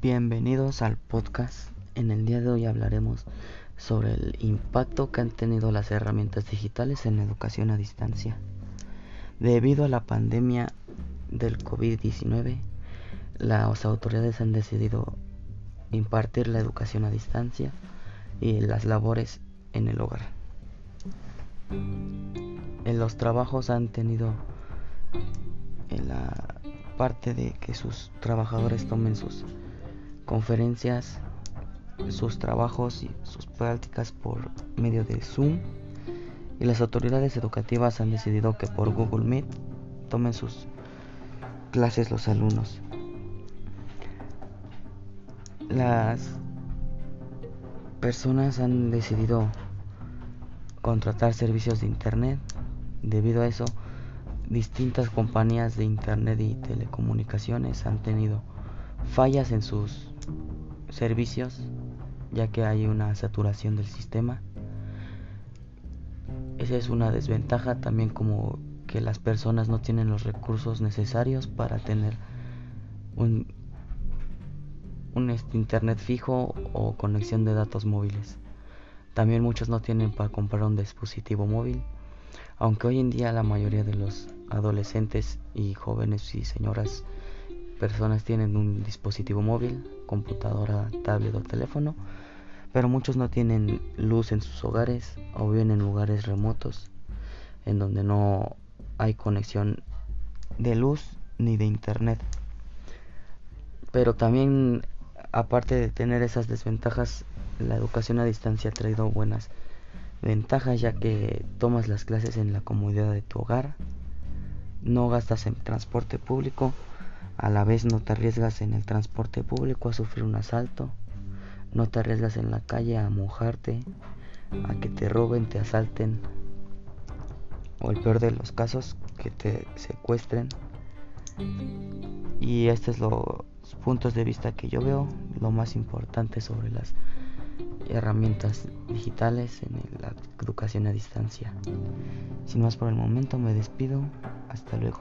Bienvenidos al podcast. En el día de hoy hablaremos sobre el impacto que han tenido las herramientas digitales en la educación a distancia. Debido a la pandemia del COVID-19, las autoridades han decidido impartir la educación a distancia y las labores en el hogar. En los trabajos han tenido en la parte de que sus trabajadores tomen sus conferencias, sus trabajos y sus prácticas por medio de Zoom y las autoridades educativas han decidido que por Google Meet tomen sus clases los alumnos. Las personas han decidido contratar servicios de internet. Debido a eso, distintas compañías de internet y telecomunicaciones han tenido fallas en sus servicios ya que hay una saturación del sistema. Esa es una desventaja también como que las personas no tienen los recursos necesarios para tener un, este, internet fijo o conexión de datos móviles. También muchos no tienen para comprar un dispositivo móvil, aunque hoy en día la mayoría de los adolescentes y jóvenes y señoras personas tienen un dispositivo móvil, computadora, tablet o teléfono, pero muchos no tienen luz en sus hogares o viven en lugares remotos en donde no hay conexión de luz ni de internet. Pero también, aparte de tener esas desventajas, la educación a distancia ha traído buenas ventajas ya que tomas las clases en la comodidad de tu hogar, no gastas en transporte público, a la vez no te arriesgas en el transporte público a sufrir un asalto, no te arriesgas en la calle a mojarte, a que te roben, te asalten, o el peor de los casos, que te secuestren. Y estos es los puntos de vista que yo veo, lo más importante sobre las herramientas digitales en la educación a distancia. Sin más por el momento me despido, hasta luego.